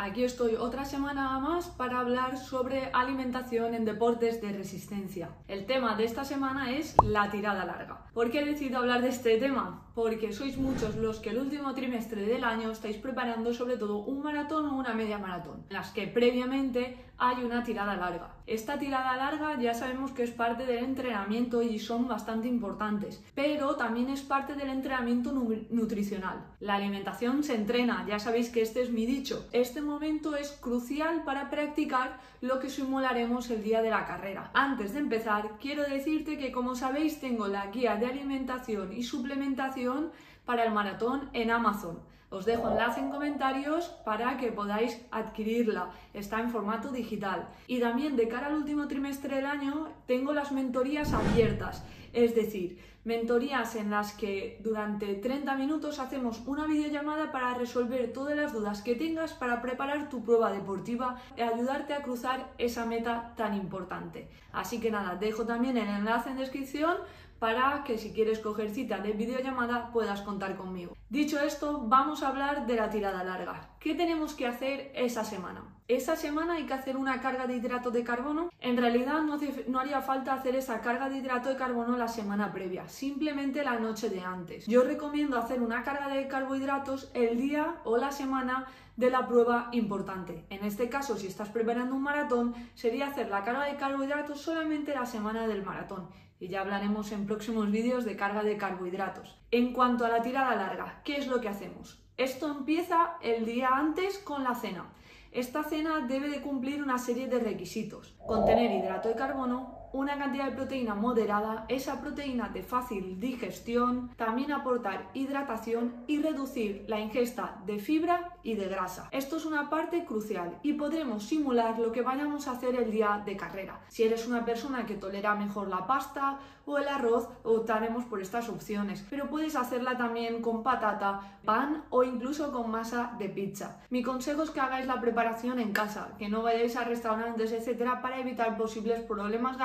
Aquí estoy otra semana más para hablar sobre alimentación en deportes de resistencia. El tema de esta semana es la tirada larga. ¿Por qué he decidido hablar de este tema? Porque sois muchos los que el último trimestre del año estáis preparando sobre todo un maratón o una media maratón, en las que previamente hay una tirada larga. Esta tirada larga ya sabemos que es parte del entrenamiento y son bastante importantes, pero también es parte del entrenamiento nutricional. La alimentación se entrena, ya sabéis que este es mi dicho. Este momento es crucial para practicar lo que simularemos el día de la carrera. Antes de empezar, quiero decirte que como sabéis tengo la guía de alimentación y suplementación para el maratón en Amazon. Os dejo enlace en comentarios para que podáis adquirirla. Está en formato digital. Y también de cara al último trimestre del año tengo las mentorías abiertas. Es decir, mentorías en las que durante 30 minutos hacemos una videollamada para resolver todas las dudas que tengas para preparar tu prueba deportiva y ayudarte a cruzar esa meta tan importante. Así que nada, dejo también el enlace en descripción para que si quieres coger cita de videollamada puedas contar conmigo. Dicho esto, vamos a hablar de la tirada larga. ¿Qué tenemos que hacer esa semana? Esa semana hay que hacer una carga de hidrato de carbono. En realidad no, haría falta hacer esa carga de hidrato de carbono la semana previa, simplemente la noche de antes. Yo recomiendo hacer una carga de carbohidratos el día o la semana de la prueba importante. En este caso, si estás preparando un maratón, sería hacer la carga de carbohidratos solamente la semana del maratón y ya hablaremos en próximos vídeos de carga de carbohidratos. En cuanto a la tirada larga, ¿qué es lo que hacemos? Esto empieza el día antes con la cena. Esta cena debe de cumplir una serie de requisitos. Contener hidrato de carbono, una cantidad de proteína moderada, esa proteína de fácil digestión, también aportar hidratación y reducir la ingesta de fibra y de grasa. Esto es una parte crucial y podremos simular lo que vayamos a hacer el día de carrera. Si eres una persona que tolera mejor la pasta o el arroz, optaremos por estas opciones, pero puedes hacerla también con patata, pan o incluso con masa de pizza. Mi consejo es que hagáis la preparación en casa, que no vayáis a restaurantes, etcétera, para evitar posibles problemas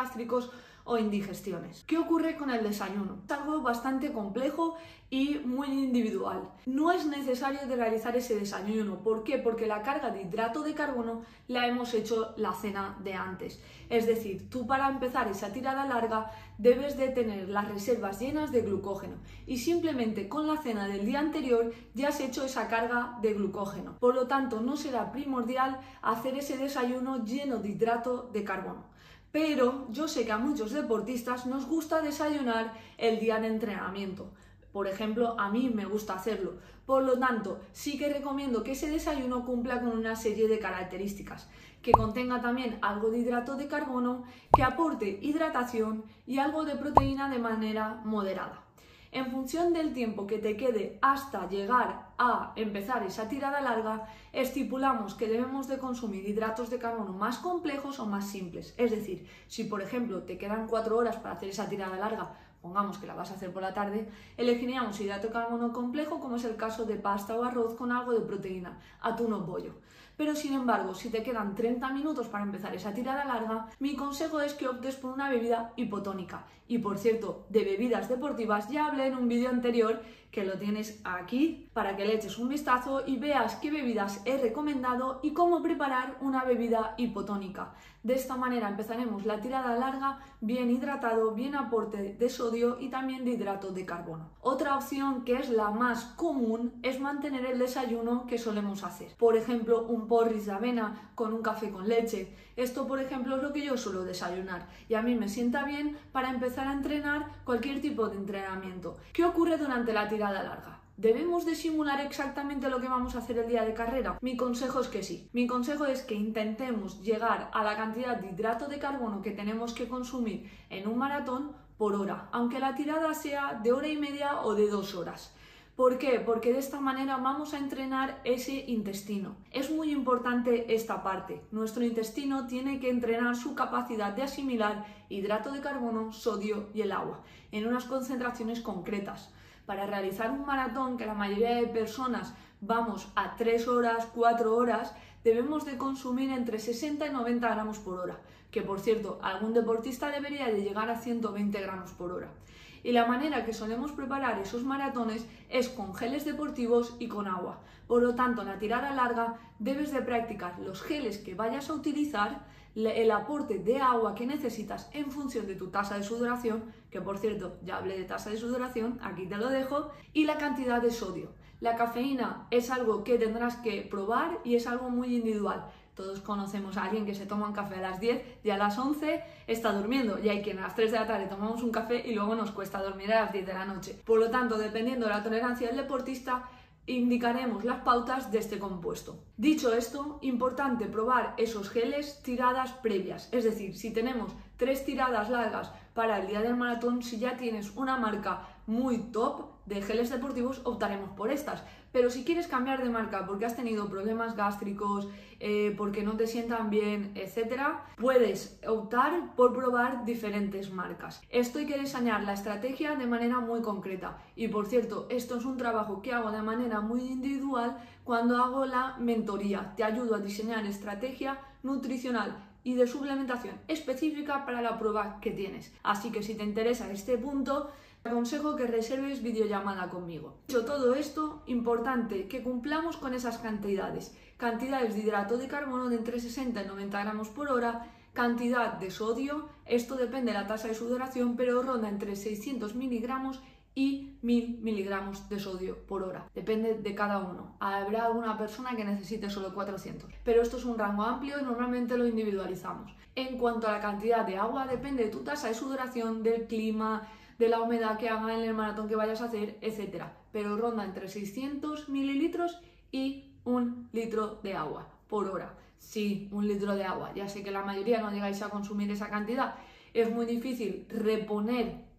o indigestiones. ¿Qué ocurre con el desayuno? Es algo bastante complejo y muy individual. No es necesario de realizar ese desayuno. ¿Por qué? Porque la carga de hidrato de carbono la hemos hecho la cena de antes. Es decir, tú para empezar esa tirada larga debes de tener las reservas llenas de glucógeno y simplemente con la cena del día anterior ya has hecho esa carga de glucógeno. Por lo tanto, no será primordial hacer ese desayuno lleno de hidrato de carbono pero yo sé que a muchos deportistas nos gusta desayunar el día de entrenamiento. Por ejemplo, a mí me gusta hacerlo. Por lo tanto, sí que recomiendo que ese desayuno cumpla con una serie de características, que contenga también algo de hidrato de carbono, que aporte hidratación y algo de proteína de manera moderada. En función del tiempo que te quede hasta llegar a empezar esa tirada larga, estipulamos que debemos de consumir hidratos de carbono más complejos o más simples. Es decir, si por ejemplo te quedan cuatro horas para hacer esa tirada larga, pongamos que la vas a hacer por la tarde, elegiríamos hidrato de carbono complejo, como es el caso de pasta o arroz con algo de proteína, atún o pollo. Pero sin embargo, si te quedan 30 minutos para empezar esa tirada larga, mi consejo es que optes por una bebida hipotónica. Y por cierto, de bebidas deportivas ya hablé en un vídeo anterior que lo tienes aquí para que le eches un vistazo y veas qué bebidas he recomendado y cómo preparar una bebida hipotónica. De esta manera empezaremos la tirada larga bien hidratado, bien aporte de sodio y también de hidrato de carbono. Otra opción que es la más común es mantener el desayuno que solemos hacer. Por ejemplo, un porris de avena con un café con leche. Esto, por ejemplo, es lo que yo suelo desayunar y a mí me sienta bien para empezar a entrenar cualquier tipo de entrenamiento. ¿Qué ocurre durante la tirada larga? ¿Debemos de simular exactamente lo que vamos a hacer el día de carrera? Mi consejo es que sí. Mi consejo es que intentemos llegar a la cantidad de hidrato de carbono que tenemos que consumir en un maratón por hora, aunque la tirada sea de hora y media o de dos horas. ¿Por qué? Porque de esta manera vamos a entrenar ese intestino. Es muy importante esta parte. Nuestro intestino tiene que entrenar su capacidad de asimilar hidrato de carbono, sodio y el agua en unas concentraciones concretas. Para realizar un maratón que la mayoría de personas vamos a 3 horas, 4 horas, debemos de consumir entre 60 y 90 gramos por hora, que por cierto, algún deportista debería de llegar a 120 gramos por hora. Y la manera que solemos preparar esos maratones es con geles deportivos y con agua. Por lo tanto, en la tirada larga debes de practicar los geles que vayas a utilizar, el aporte de agua que necesitas en función de tu tasa de sudoración, que por cierto ya hablé de tasa de sudoración, aquí te lo dejo, y la cantidad de sodio. La cafeína es algo que tendrás que probar y es algo muy individual. Todos conocemos a alguien que se toma un café a las 10 y a las 11 está durmiendo. Y hay quien a las 3 de la tarde tomamos un café y luego nos cuesta dormir a las 10 de la noche. Por lo tanto, dependiendo de la tolerancia del deportista, indicaremos las pautas de este compuesto. Dicho esto, importante probar esos geles tiradas previas, es decir, si tenemos tres tiradas largas para el día del maratón, si ya tienes una marca muy top de geles deportivos, optaremos por estas. Pero si quieres cambiar de marca porque has tenido problemas gástricos, eh, porque no te sientan bien, etcétera, puedes optar por probar diferentes marcas. Esto hay que diseñar la estrategia de manera muy concreta. Y por cierto, esto es un trabajo que hago de manera muy individual cuando hago la mentoría. Te ayudo a diseñar estrategia nutricional y de suplementación específica para la prueba que tienes. Así que si te interesa este punto, te aconsejo que reserves videollamada conmigo. Dicho todo esto, importante que cumplamos con esas cantidades. Cantidades de hidrato de carbono de entre 60 y 90 gramos por hora, cantidad de sodio, esto depende de la tasa de sudoración, pero ronda entre 600 miligramos y 1000 miligramos de sodio por hora. Depende de cada uno. Habrá alguna persona que necesite solo 400. Pero esto es un rango amplio y normalmente lo individualizamos. En cuanto a la cantidad de agua, depende de tu tasa de sudoración, del clima, de la humedad que haga en el maratón que vayas a hacer, etc. Pero ronda entre 600 mililitros y un litro de agua por hora. Sí, un litro de agua. Ya sé que la mayoría no llegáis a consumir esa cantidad. Es muy difícil reponer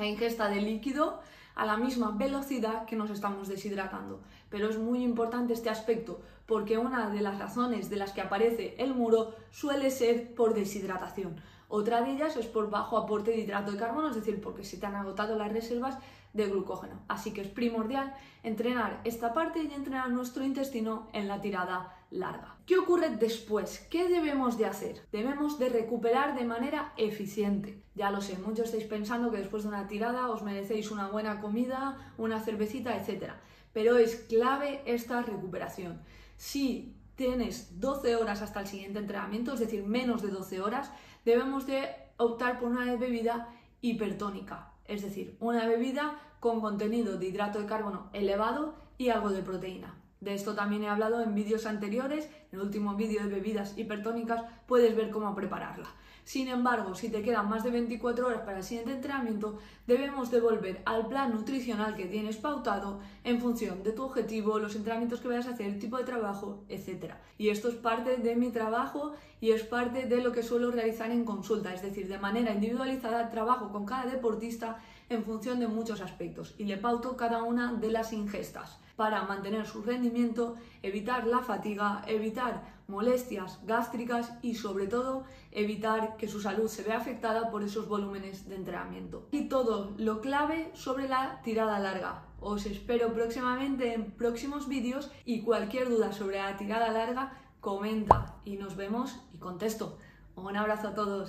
la ingesta de líquido a la misma velocidad que nos estamos deshidratando. Pero es muy importante este aspecto porque una de las razones de las que aparece el muro suele ser por deshidratación. Otra de ellas es por bajo aporte de hidrato de carbono, es decir, porque se te han agotado las reservas de glucógeno. Así que es primordial entrenar esta parte y entrenar nuestro intestino en la tirada larga. ¿Qué ocurre después? ¿Qué debemos de hacer? Debemos de recuperar de manera eficiente. Ya lo sé, muchos estáis pensando que después de una tirada os merecéis una buena comida, una cervecita, etc. Pero es clave esta recuperación. Si tienes 12 horas hasta el siguiente entrenamiento, es decir, menos de 12 horas, debemos de optar por una bebida hipertónica, es decir, una bebida con contenido de hidrato de carbono elevado y algo de proteína. De esto también he hablado en vídeos anteriores, en el último vídeo de bebidas hipertónicas puedes ver cómo prepararla. Sin embargo, si te quedan más de 24 horas para el siguiente entrenamiento, debemos de volver al plan nutricional que tienes pautado en función de tu objetivo, los entrenamientos que vayas a hacer, el tipo de trabajo, etc. Y esto es parte de mi trabajo y es parte de lo que suelo realizar en consulta, es decir, de manera individualizada trabajo con cada deportista en función de muchos aspectos y le pauto cada una de las ingestas para mantener su rendimiento, evitar la fatiga, evitar molestias gástricas y sobre todo evitar que su salud se vea afectada por esos volúmenes de entrenamiento. Y todo lo clave sobre la tirada larga. Os espero próximamente en próximos vídeos y cualquier duda sobre la tirada larga comenta y nos vemos y contesto. Un abrazo a todos.